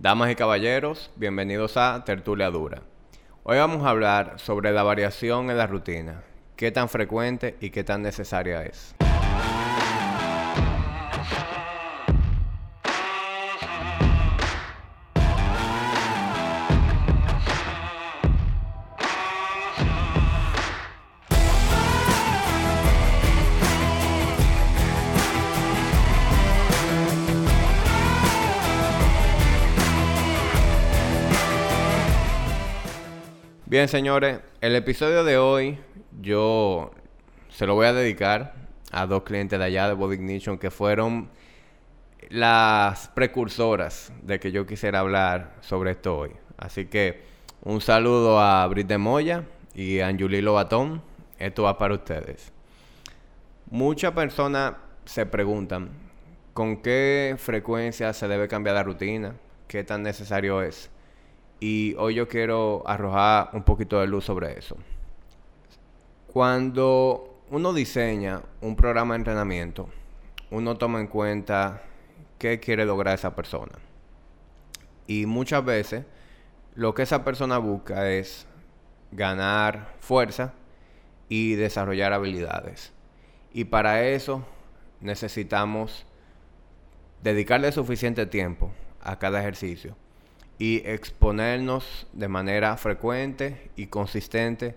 Damas y caballeros, bienvenidos a Tertulia Dura. Hoy vamos a hablar sobre la variación en la rutina, qué tan frecuente y qué tan necesaria es. Bien, señores, el episodio de hoy yo se lo voy a dedicar a dos clientes de allá de Body Ignition que fueron las precursoras de que yo quisiera hablar sobre esto hoy. Así que un saludo a Brit de Moya y a Anjuli Lobatón. Esto va para ustedes. Muchas personas se preguntan con qué frecuencia se debe cambiar la rutina, qué tan necesario es. Y hoy yo quiero arrojar un poquito de luz sobre eso. Cuando uno diseña un programa de entrenamiento, uno toma en cuenta qué quiere lograr esa persona. Y muchas veces lo que esa persona busca es ganar fuerza y desarrollar habilidades. Y para eso necesitamos dedicarle suficiente tiempo a cada ejercicio y exponernos de manera frecuente y consistente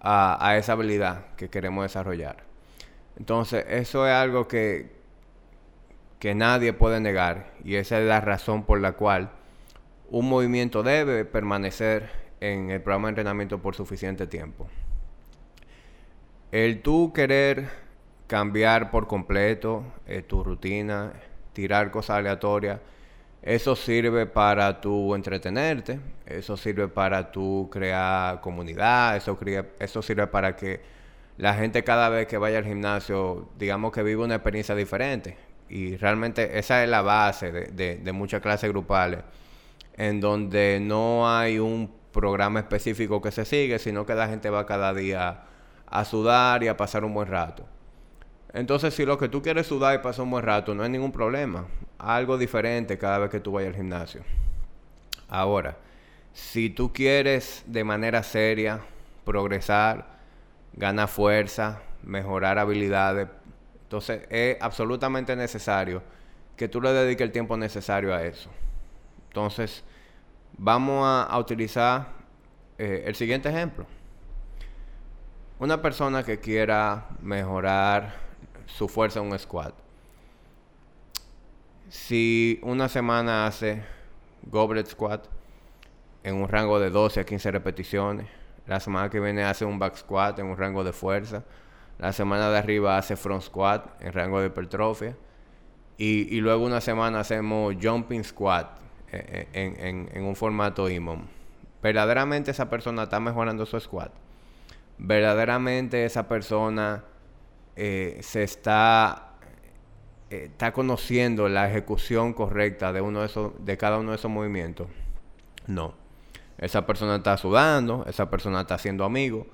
a, esa habilidad que queremos desarrollar. Entonces, eso es algo que, que nadie puede negar y esa es la razón por la cual un movimiento debe permanecer en el programa de entrenamiento por suficiente tiempo. El tú querer cambiar por completo eh, tu rutina, tirar cosas aleatorias, eso sirve para tu entretenerte, eso sirve para tu crear comunidad, eso, eso sirve para que la gente cada vez que vaya al gimnasio, digamos que vive una experiencia diferente. Y realmente esa es la base de, de muchas clases grupales, en donde no hay un programa específico que se sigue, sino que la gente va cada día a sudar y a pasar un buen rato. Entonces, si lo que tú quieres sudar y pasar un buen rato, no hay ningún problema. Algo diferente cada vez que tú vayas al gimnasio. Ahora, si tú quieres de manera seria progresar, ganar fuerza, mejorar habilidades, entonces es absolutamente necesario que tú le dediques el tiempo necesario a eso. Entonces, vamos a, utilizar eh, el siguiente ejemplo. Una persona que quiera mejorar su fuerza en un squat. Si una semana hace goblet squat en un rango de 12 a 15 repeticiones, la semana que viene hace un back squat en un rango de fuerza, la semana de arriba hace front squat en rango de hipertrofia y, luego una semana hacemos jumping squat eh, en, en un formato IMOM. Verdaderamente esa persona está mejorando su squat. Verdaderamente esa persona eh, se está, está conociendo la ejecución correcta de, uno de, esos, de cada uno de esos movimientos. No. Esa persona está sudando, esa persona está siendo amigo,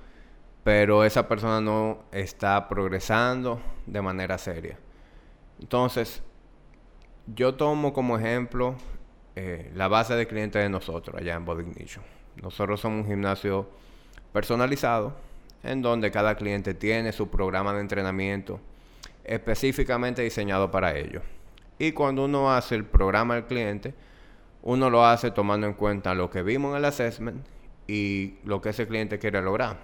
pero esa persona no está progresando de manera seria. Entonces, yo tomo como ejemplo eh, la base de clientes de nosotros allá en Body Ignition. Nosotros somos un gimnasio personalizado en donde cada cliente tiene su programa de entrenamiento específicamente diseñado para ello. Y cuando uno hace el programa del cliente, uno lo hace tomando en cuenta lo que vimos en el assessment y lo que ese cliente quiere lograr.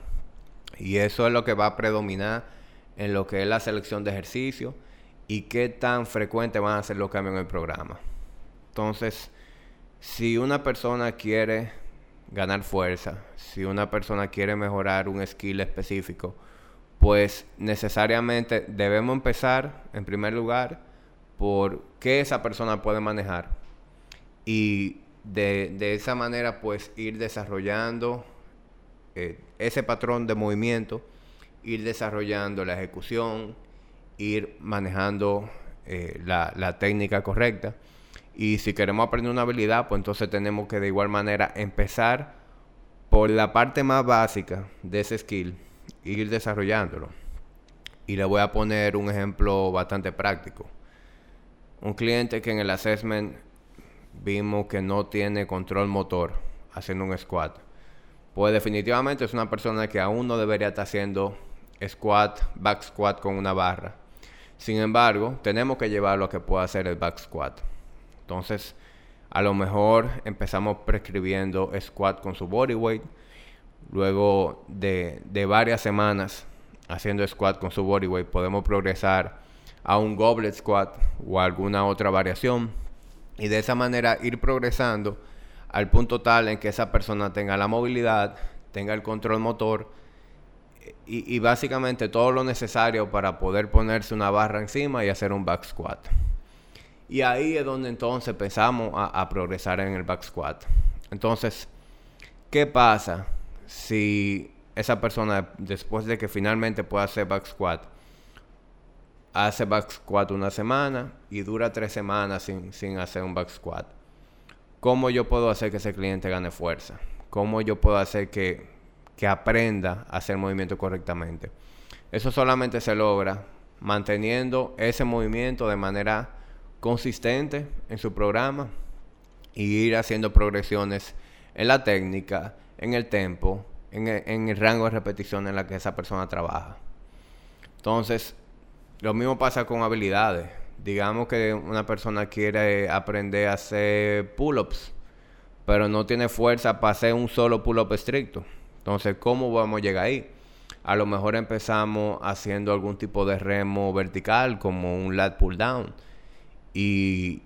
Y eso es lo que va a predominar en lo que es la selección de ejercicios y qué tan frecuente van a ser los cambios en el programa. Entonces, si una persona quiere ganar fuerza, si una persona quiere mejorar un skill específico, pues necesariamente debemos empezar, en primer lugar, por qué esa persona puede manejar. Y de, esa manera, pues ir desarrollando eh, ese patrón de movimiento, ir desarrollando la ejecución, ir manejando eh, la, la técnica correcta. Y si queremos aprender una habilidad, pues entonces tenemos que de igual manera empezar por la parte más básica de ese skill, ir desarrollándolo. Y le voy a poner un ejemplo bastante práctico. Un cliente que en el assessment vimos que no tiene control motor haciendo un squat, pues definitivamente es una persona que aún no debería estar haciendo squat, back squat con una barra. Sin embargo, tenemos que llevarlo a que pueda hacer el back squat. Entonces, a lo mejor empezamos prescribiendo squat con su body weight. Luego de, de varias semanas haciendo squat con su body weight, podemos progresar a un goblet squat o alguna otra variación. Y de esa manera ir progresando al punto tal en que esa persona tenga la movilidad, tenga el control motor y, básicamente todo lo necesario para poder ponerse una barra encima y hacer un back squat. Y ahí es donde entonces empezamos a, a progresar en el back squat. Entonces, ¿qué pasa si esa persona después de que finalmente pueda hacer back squat hace back squat una semana y dura tres semanas sin, sin hacer un back squat? ¿Cómo yo puedo hacer que ese cliente gane fuerza? ¿Cómo yo puedo hacer que que aprenda a hacer movimiento correctamente. Eso solamente se logra manteniendo ese movimiento de manera consistente en su programa y ir haciendo progresiones en la técnica, en el tempo, en el, rango de repetición en la que esa persona trabaja. Entonces, lo mismo pasa con habilidades. Digamos que una persona quiere aprender a hacer pull-ups, pero no tiene fuerza para hacer un solo pull-up estricto. Entonces, ¿cómo vamos a llegar ahí? A lo mejor empezamos haciendo algún tipo de remo vertical, como un lat pull down. Y,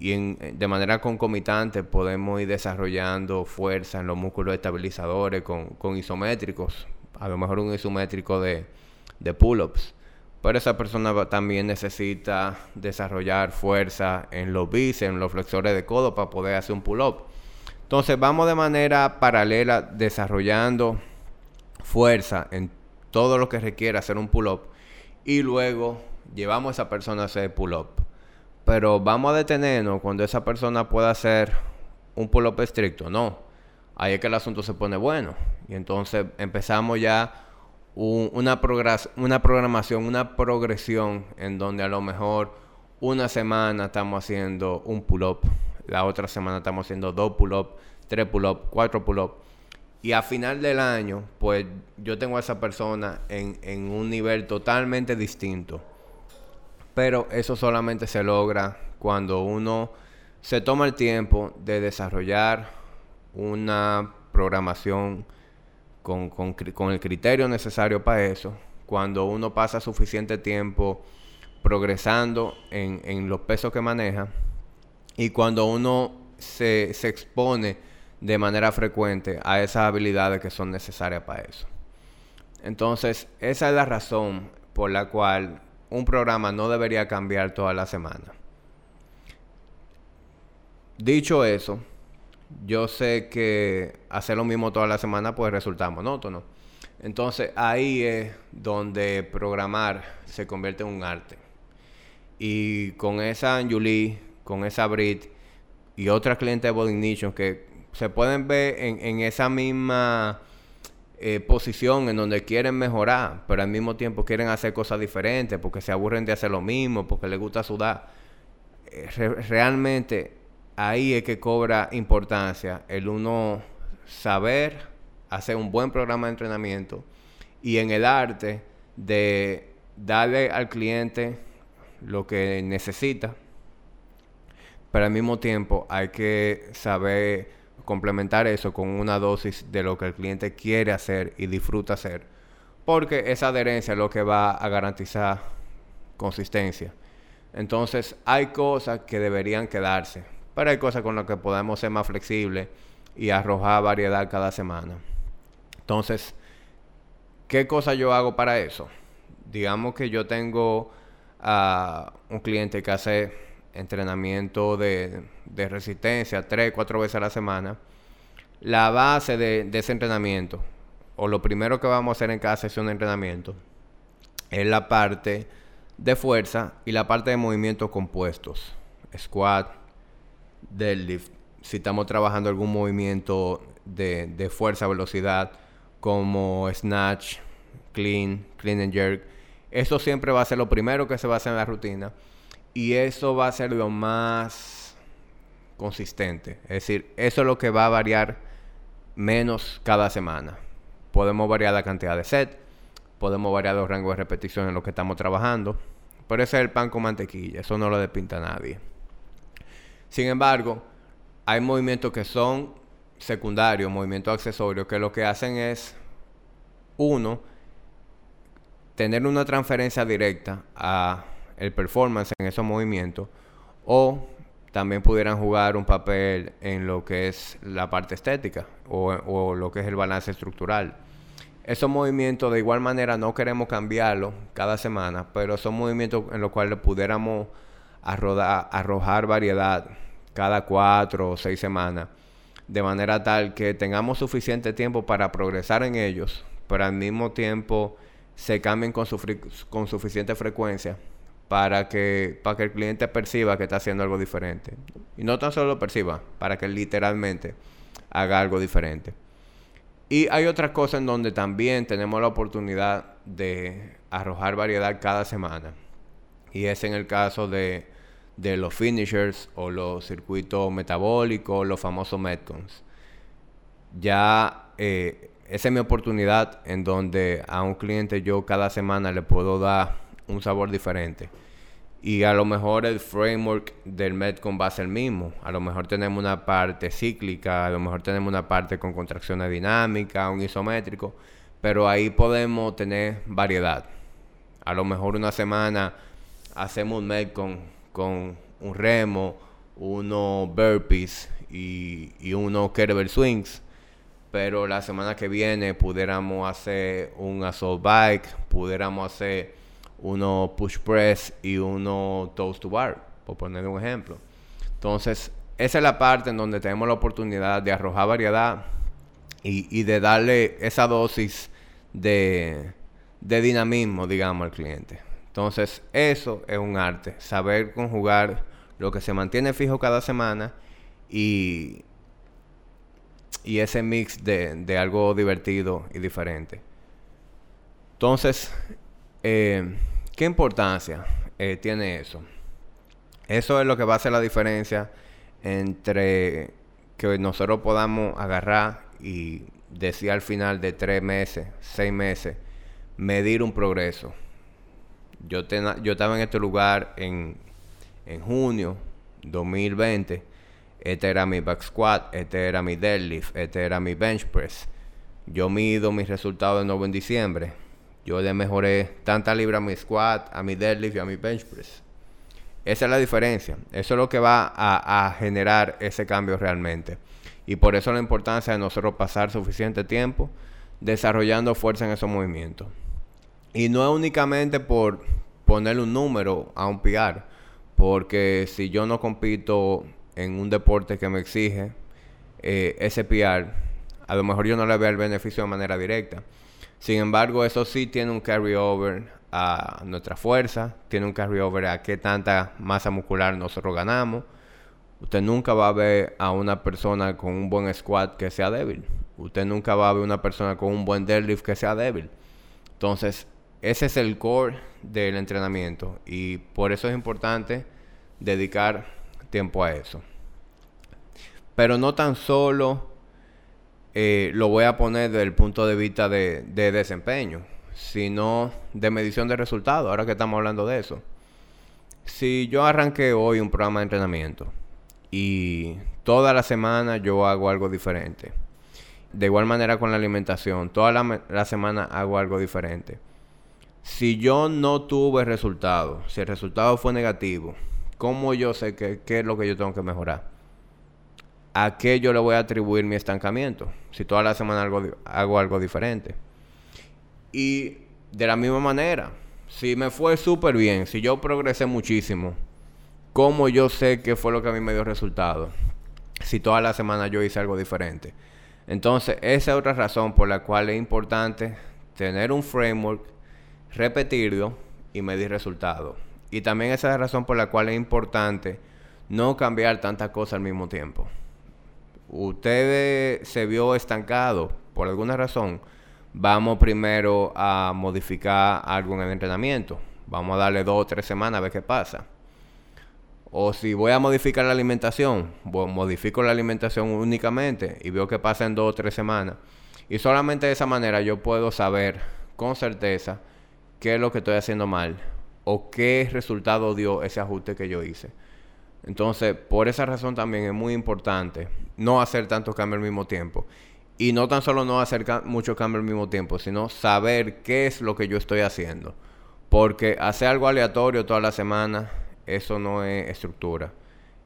de manera concomitante podemos ir desarrollando fuerza en los músculos estabilizadores con, isométricos. A lo mejor un isométrico de, de pull-ups. Pero esa persona también necesita desarrollar fuerza en los bíceps, en los flexores de codo para poder hacer un pull-up. Entonces vamos de manera paralela desarrollando fuerza en todo lo que requiere hacer un pull-up y luego llevamos a esa persona a hacer pull-up. Pero vamos a detenernos cuando esa persona pueda hacer un pull-up estricto. No, ahí es que el asunto se pone bueno. Y entonces empezamos ya una, una programación, una progresión en donde a lo mejor una semana estamos haciendo un pull-up, la otra semana estamos haciendo dos pull-up, tres pull-up, cuatro pull-up. Y a final del año, pues yo tengo a esa persona en, en un nivel totalmente distinto. Pero eso solamente se logra cuando uno se toma el tiempo de desarrollar una programación con, con, con, el criterio necesario para eso, cuando uno pasa suficiente tiempo progresando en, en los pesos que maneja y cuando uno se, se expone de manera frecuente a esas habilidades que son necesarias para eso. Entonces, esa es la razón por la cual un programa no debería cambiar toda la semana. Dicho eso, yo sé que hacer lo mismo toda la semana puede resultar monótono. Entonces ahí es donde programar se convierte en un arte. Y con esa Anjuli, con esa Brit y otra cliente de Body que se pueden ver en, esa misma eh, posición en donde quieren mejorar, pero al mismo tiempo quieren hacer cosas diferentes porque se aburren de hacer lo mismo, porque les gusta sudar. Eh, realmente ahí es que cobra importancia el uno saber hacer un buen programa de entrenamiento y en el arte de darle al cliente lo que necesita, pero al mismo tiempo hay que saber complementar eso con una dosis de lo que el cliente quiere hacer y disfruta hacer. Porque esa adherencia es lo que va a garantizar consistencia. Entonces hay cosas que deberían quedarse, pero hay cosas con las que podemos ser más flexibles y arrojar variedad cada semana. Entonces, ¿qué cosa yo hago para eso? Digamos que yo tengo a un cliente que hace entrenamiento de, resistencia tres, cuatro veces a la semana, la base de, ese entrenamiento, o lo primero que vamos a hacer en cada sesión de entrenamiento, es la parte de fuerza y la parte de movimientos compuestos. Squat, deadlift. Si estamos trabajando algún movimiento de, de fuerza, velocidad, como snatch, clean, clean and jerk. Eso siempre va a ser lo primero que se va a hacer en la rutina. Y eso va a ser lo más consistente. Es decir, eso es lo que va a variar menos cada semana. Podemos variar la cantidad de set, podemos variar los rangos de repetición en lo que estamos trabajando, pero ese es el pan con mantequilla, eso no lo despinta nadie. Sin embargo, hay movimientos que son secundarios, movimientos accesorios, que lo que hacen es, uno, tener una transferencia directa a el performance en esos movimientos o también pudieran jugar un papel en lo que es la parte estética o, lo que es el balance estructural. Esos movimientos de igual manera no queremos cambiarlos cada semana, pero son movimientos en los cuales pudiéramos arrojar variedad cada cuatro o seis semanas, de manera tal que tengamos suficiente tiempo para progresar en ellos, pero al mismo tiempo se cambien con, con suficiente frecuencia para que, para que el cliente perciba que está haciendo algo diferente. Y no tan solo lo perciba, para que literalmente haga algo diferente. Y hay otras cosas en donde también tenemos la oportunidad de arrojar variedad cada semana. Y es en el caso de, de los finishers o los circuitos metabólicos, los famosos Metcons. Ya eh, esa es mi oportunidad en donde a un cliente yo cada semana le puedo dar un sabor diferente. Y a lo mejor el framework del Metcon va a ser el mismo. A lo mejor tenemos una parte cíclica, a lo mejor tenemos una parte con contracciones dinámicas, un isométrico, pero ahí podemos tener variedad. A lo mejor una semana hacemos un Metcon con un remo, uno burpees y, y uno kettlebell swings pero la semana que viene pudiéramos hacer un assault bike, pudiéramos hacer uno push press y uno toast to bar, por poner un ejemplo. Entonces, esa es la parte en donde tenemos la oportunidad de arrojar variedad y, de darle esa dosis de, de dinamismo, digamos, al cliente. Entonces, eso es un arte, saber conjugar lo que se mantiene fijo cada semana y, y ese mix de, de algo divertido y diferente. Entonces, eh, ¿Qué importancia eh, tiene eso? Eso es lo que va a hacer la diferencia entre que nosotros podamos agarrar y decir al final de tres meses, seis meses, medir un progreso. Yo, yo estaba en este lugar en, en junio 2020. Este era mi back squat, este era mi deadlift, este era mi bench press. Yo mido mis resultados de nuevo en diciembre yo le mejoré tanta libra a mi squat, a mi deadlift y a mi bench press. Esa es la diferencia. Eso es lo que va a, generar ese cambio realmente. Y por eso la importancia de nosotros pasar suficiente tiempo desarrollando fuerza en esos movimientos. Y no es únicamente por ponerle un número a un PR, porque si yo no compito en un deporte que me exige eh, ese PR, a lo mejor yo no le veo el beneficio de manera directa. Sin embargo, eso sí tiene un carryover a nuestra fuerza, tiene un carryover a qué tanta masa muscular nosotros ganamos. Usted nunca va a ver a una persona con un buen squat que sea débil. Usted nunca va a ver una persona con un buen deadlift que sea débil. Entonces, ese es el core del entrenamiento y por eso es importante dedicar tiempo a eso. Pero no tan solo eh, lo voy a poner desde el punto de vista de, desempeño, sino de medición de resultados, ahora que estamos hablando de eso. Si yo arranqué hoy un programa de entrenamiento y toda la semana yo hago algo diferente, de igual manera con la alimentación, toda la, semana hago algo diferente. Si yo no tuve resultado, si el resultado fue negativo, ¿cómo yo sé qué es lo que yo tengo que mejorar? ¿A qué yo le voy a atribuir mi estancamiento? Si toda la semana hago algo diferente. Y de la misma manera, si me fue súper bien, si yo progresé muchísimo, ¿cómo yo sé qué fue lo que a mí me dio resultado? Si toda la semana yo hice algo diferente. Entonces, esa es otra razón por la cual es importante tener un framework, repetirlo y medir resultados. Y también esa es la razón por la cual es importante no cambiar tantas cosas al mismo tiempo usted se vio estancado por alguna razón, vamos primero a modificar algo en el entrenamiento. Vamos a darle dos o tres semanas a ver qué pasa. O si voy a modificar la alimentación, modifico la alimentación únicamente y veo que pasa en dos o tres semanas. Y solamente de esa manera yo puedo saber con certeza qué es lo que estoy haciendo mal o qué resultado dio ese ajuste que yo hice. Entonces, por esa razón también es muy importante no hacer tantos cambios al mismo tiempo. Y no tan solo no hacer muchos cambios al mismo tiempo, sino saber qué es lo que yo estoy haciendo. Porque hacer algo aleatorio toda la semana, eso no es estructura.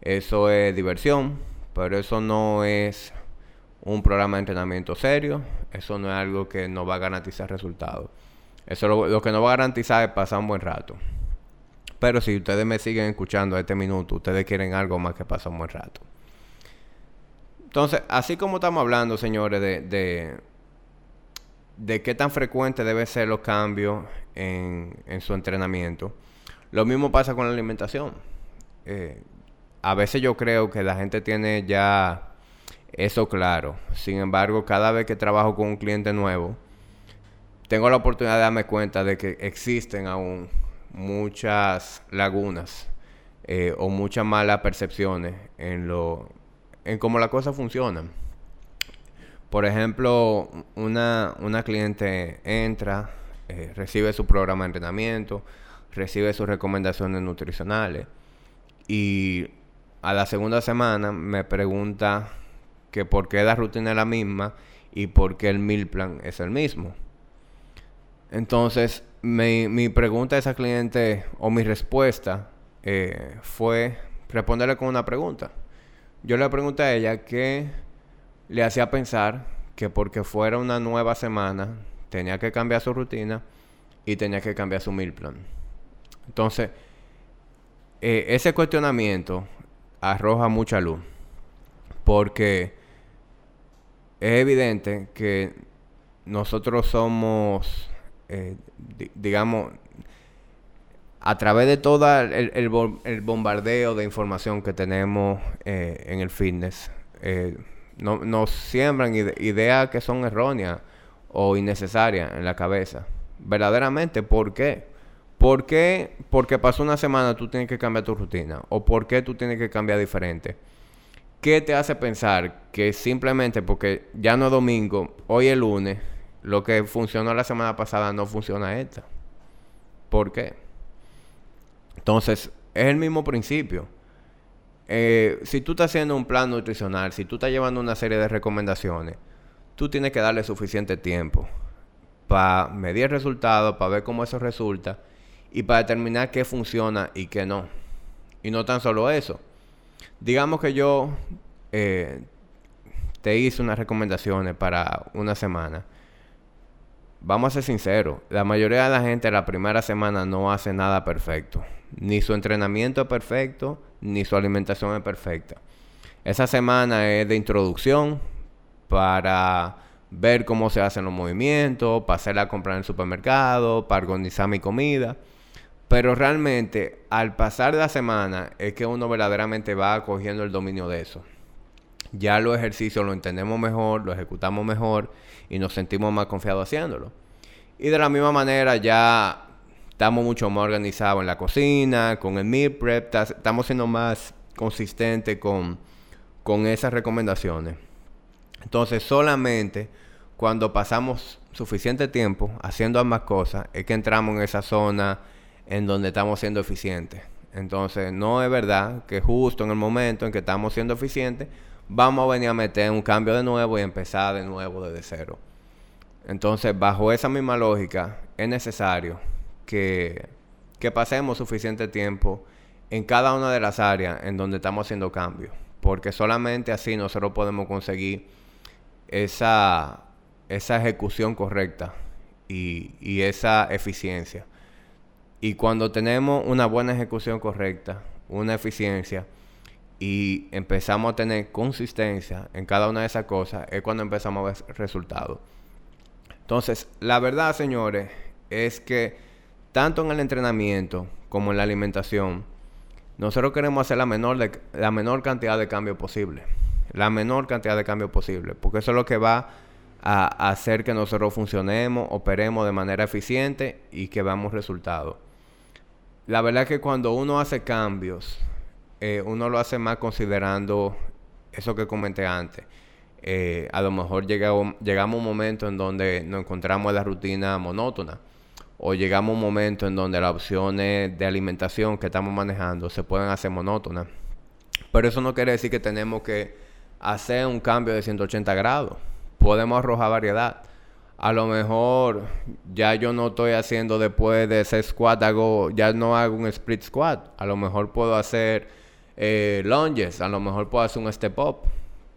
Eso es diversión, pero eso no es un programa de entrenamiento serio. Eso no es algo que nos va a garantizar resultados. Eso lo, lo que nos va a garantizar es pasar un buen rato. Pero si ustedes me siguen escuchando a este minuto, ustedes quieren algo más que pasar un buen rato. Entonces, así como estamos hablando, señores, de, de, qué tan frecuente deben ser los cambios en, su entrenamiento, lo mismo pasa con la alimentación. Eh, a veces yo creo que la gente tiene ya eso claro. Sin embargo, cada vez que trabajo con un cliente nuevo, tengo la oportunidad de darme cuenta de que existen aún muchas lagunas eh, o muchas malas percepciones en lo en cómo las cosas funcionan. Por ejemplo, una, una cliente entra, eh, recibe su programa de entrenamiento, recibe sus recomendaciones nutricionales y a la segunda semana me pregunta que por qué la rutina es la misma y por qué el meal plan es el mismo. Entonces, mi, mi pregunta a esa cliente o mi respuesta eh, fue responderle con una pregunta. Yo le pregunté a ella qué le hacía pensar que porque fuera una nueva semana tenía que cambiar su rutina y tenía que cambiar su meal plan. Entonces, eh, ese cuestionamiento arroja mucha luz porque es evidente que nosotros somos eh, digamos, a través de todo el, bombardeo de información que tenemos eh, en el fitness, eh, nos siembran ideas que son erróneas o innecesarias en la cabeza. Verdaderamente, ¿por qué? ¿Por qué? Porque pasó una semana tú tienes que cambiar tu rutina. ¿O por qué tú tienes que cambiar diferente? ¿Qué te hace pensar que simplemente porque ya no es domingo, hoy es lunes, lo que funcionó la semana pasada no funciona esta. ¿Por qué? Entonces, es el mismo principio. Eh, si tú estás haciendo un plan nutricional, si tú estás llevando una serie de recomendaciones, tú tienes que darle suficiente tiempo para medir resultados, para ver cómo eso resulta y para determinar qué funciona y qué no. Y no tan solo eso. Digamos que yo eh, te hice unas recomendaciones para una semana vamos a ser sinceros, la mayoría de la gente la primera semana no hace nada perfecto. Ni su entrenamiento es perfecto, ni su alimentación es perfecta. Esa semana es de introducción para ver cómo se hacen los movimientos, para hacer la compra en el supermercado, para organizar mi comida. Pero realmente, al pasar la semana, es que uno verdaderamente va cogiendo el dominio de eso. Ya los ejercicios lo entendemos mejor, lo ejecutamos mejor y nos sentimos más confiados haciéndolo. Y de la misma manera ya estamos mucho más organizados en la cocina, con el meal prep, estamos siendo más consistentes con, con esas recomendaciones. Entonces solamente cuando pasamos suficiente tiempo haciendo ambas cosas es que entramos en esa zona en donde estamos siendo eficientes. Entonces no es verdad que justo en el momento en que estamos siendo eficientes vamos a venir a meter un cambio de nuevo y empezar de nuevo desde cero. Entonces, bajo esa misma lógica, es necesario que, que pasemos suficiente tiempo en cada una de las áreas en donde estamos haciendo cambios. Porque solamente así nosotros podemos conseguir esa, esa ejecución correcta y, y esa eficiencia. Y cuando tenemos una buena ejecución correcta, una eficiencia, y empezamos a tener consistencia en cada una de esas cosas, es cuando empezamos a ver resultados. Entonces, la verdad, señores, es que tanto en el entrenamiento como en la alimentación, nosotros queremos hacer la menor, la menor cantidad de cambio posible. La menor cantidad de cambio posible. Porque eso es lo que va a hacer que nosotros funcionemos, operemos de manera eficiente y que veamos resultados. La verdad es que cuando uno hace cambios eh, uno lo hace más considerando eso que comenté antes. Eh, a lo mejor llegamos, llegamos a un momento en donde nos encontramos en la rutina monótona o llegamos a un momento en donde las opciones de alimentación que estamos manejando se pueden hacer monótonas. Pero eso no quiere decir que tenemos que hacer un cambio de 180 grados. Podemos arrojar variedad. A lo mejor ya yo no estoy haciendo después de ese squat, ya no hago un split squat. A lo mejor puedo hacer eh, lunges, a lo mejor puedo hacer un step up.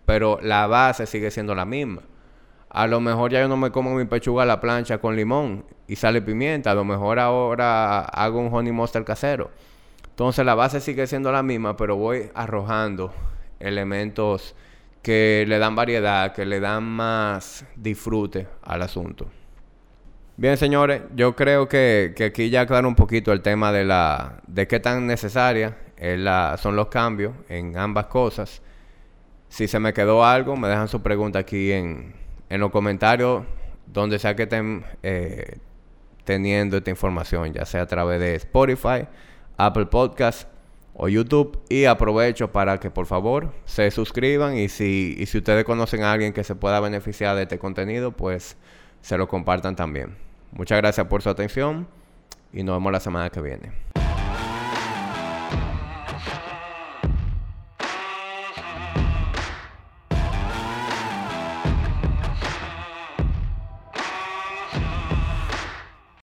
Pero la base sigue siendo la misma. A lo mejor ya yo no me como mi pechuga a la plancha con limón y sale pimienta. A lo mejor ahora hago un honey mustard casero. Entonces la base sigue siendo la misma, pero voy arrojando elementos que le dan variedad, que le dan más disfrute al asunto. Bien, señores, yo creo que, aquí ya aclaro un poquito el tema de la de qué tan necesaria son los cambios en ambas cosas. Si se me quedó algo, me dejan su pregunta aquí en, en los comentarios, donde sea que estén eh, teniendo esta información, ya sea a través de Spotify, Apple Podcast o YouTube. Y aprovecho para que por favor se suscriban y si, y si ustedes conocen a alguien que se pueda beneficiar de este contenido, pues se lo compartan también. Muchas gracias por su atención y nos vemos la semana que viene.